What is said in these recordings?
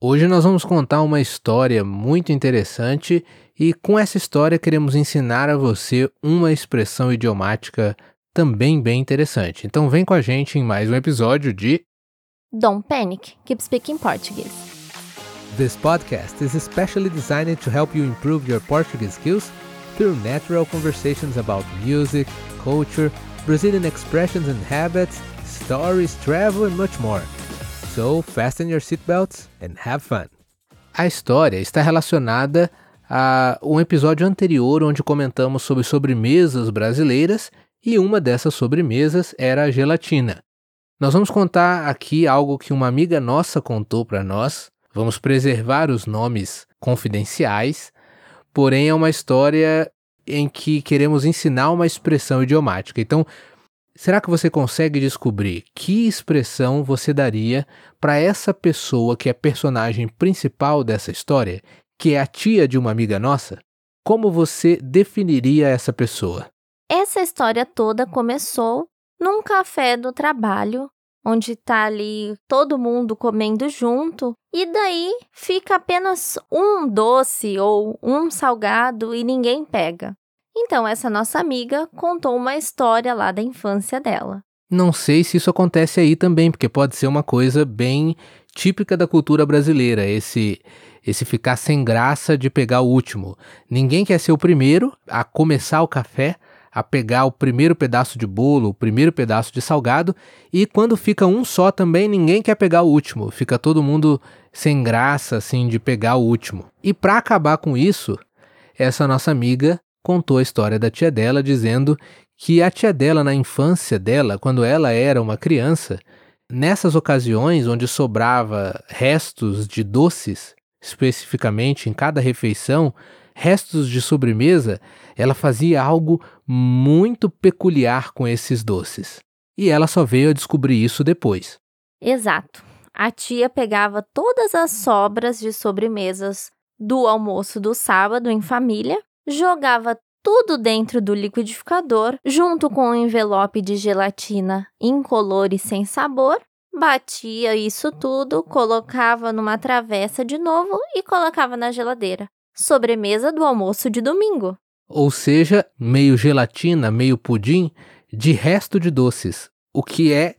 Hoje nós vamos contar uma história muito interessante e com essa história queremos ensinar a você uma expressão idiomática também bem interessante. Então vem com a gente em mais um episódio de Don't panic, keep speaking Portuguese. This podcast is especially designed to help you improve your Portuguese skills through natural conversations about music, culture, Brazilian expressions and habits, stories, travel and much more. So, fasten your seatbelts and have fun. A história está relacionada a um episódio anterior onde comentamos sobre sobremesas brasileiras e uma dessas sobremesas era a gelatina. Nós vamos contar aqui algo que uma amiga nossa contou para nós. Vamos preservar os nomes confidenciais, porém é uma história em que queremos ensinar uma expressão idiomática. Então, será que você consegue descobrir que expressão você daria para essa pessoa que é personagem principal dessa história, que é a tia de uma amiga nossa? Como você definiria essa pessoa? Essa história toda começou num café do trabalho, onde tá ali todo mundo comendo junto, e daí fica apenas um doce ou um salgado e ninguém pega. Então, essa nossa amiga contou uma história lá da infância dela. Não sei se isso acontece aí também, porque pode ser uma coisa bem típica da cultura brasileira, esse esse ficar sem graça de pegar o último. Ninguém quer ser o primeiro a começar o café, a pegar o primeiro pedaço de bolo, o primeiro pedaço de salgado, e quando fica um só também, ninguém quer pegar o último. Fica todo mundo sem graça assim de pegar o último. E para acabar com isso, essa nossa amiga contou a história da tia dela dizendo que a tia dela na infância dela, quando ela era uma criança, nessas ocasiões onde sobrava restos de doces, especificamente em cada refeição, restos de sobremesa, ela fazia algo muito peculiar com esses doces. E ela só veio a descobrir isso depois. Exato. A tia pegava todas as sobras de sobremesas do almoço do sábado em família, jogava tudo dentro do liquidificador, junto com um envelope de gelatina incolor e sem sabor, batia isso tudo, colocava numa travessa de novo e colocava na geladeira sobremesa do almoço de domingo. Ou seja, meio gelatina, meio pudim de resto de doces, o que é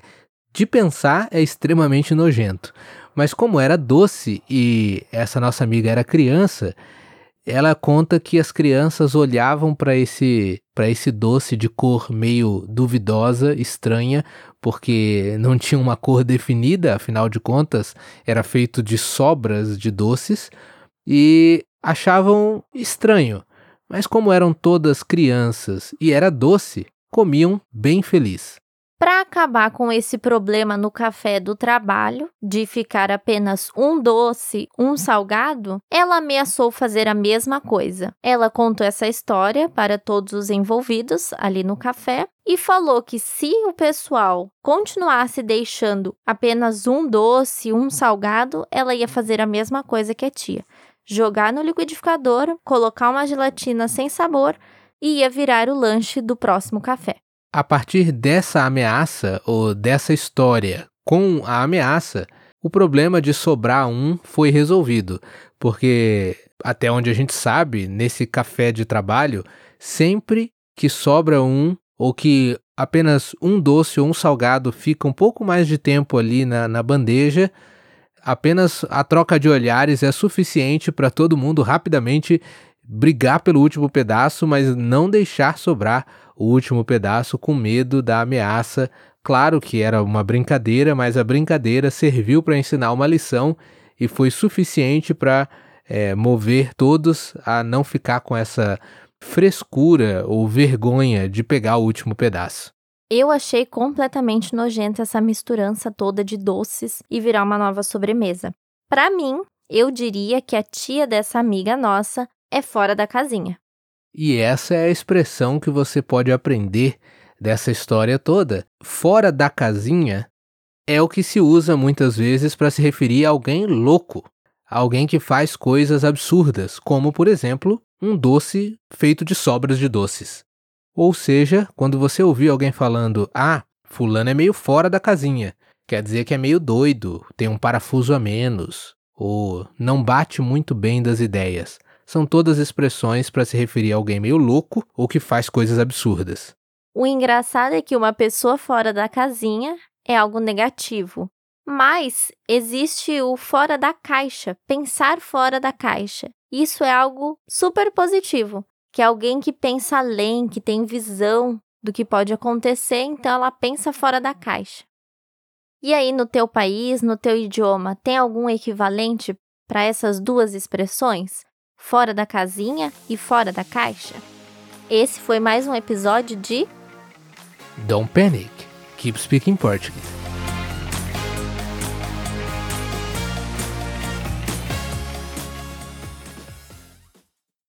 de pensar é extremamente nojento. Mas como era doce e essa nossa amiga era criança, ela conta que as crianças olhavam para esse para esse doce de cor meio duvidosa, estranha, porque não tinha uma cor definida, afinal de contas, era feito de sobras de doces, e achavam estranho, mas como eram todas crianças e era doce, comiam bem feliz. Acabar com esse problema no café do trabalho, de ficar apenas um doce, um salgado, ela ameaçou fazer a mesma coisa. Ela contou essa história para todos os envolvidos ali no café e falou que se o pessoal continuasse deixando apenas um doce, um salgado, ela ia fazer a mesma coisa que a tia jogar no liquidificador, colocar uma gelatina sem sabor e ia virar o lanche do próximo café. A partir dessa ameaça ou dessa história com a ameaça, o problema de sobrar um foi resolvido, porque até onde a gente sabe, nesse café de trabalho, sempre que sobra um ou que apenas um doce ou um salgado fica um pouco mais de tempo ali na, na bandeja, apenas a troca de olhares é suficiente para todo mundo rapidamente brigar pelo último pedaço, mas não deixar sobrar o último pedaço com medo da ameaça. Claro que era uma brincadeira, mas a brincadeira serviu para ensinar uma lição e foi suficiente para é, mover todos a não ficar com essa frescura ou vergonha de pegar o último pedaço. Eu achei completamente nojenta essa misturança toda de doces e virar uma nova sobremesa. Para mim, eu diria que a tia dessa amiga nossa é fora da casinha. E essa é a expressão que você pode aprender dessa história toda. Fora da casinha é o que se usa muitas vezes para se referir a alguém louco, alguém que faz coisas absurdas, como por exemplo, um doce feito de sobras de doces. Ou seja, quando você ouvir alguém falando, ah, fulano é meio fora da casinha, quer dizer que é meio doido, tem um parafuso a menos, ou não bate muito bem das ideias. São todas expressões para se referir a alguém meio louco ou que faz coisas absurdas. O engraçado é que uma pessoa fora da casinha é algo negativo. Mas existe o fora da caixa, pensar fora da caixa. Isso é algo super positivo, que é alguém que pensa além, que tem visão do que pode acontecer, então ela pensa fora da caixa. E aí, no teu país, no teu idioma, tem algum equivalente para essas duas expressões? Fora da casinha e fora da caixa? Esse foi mais um episódio de Don't Panic, Keep Speaking Portuguese.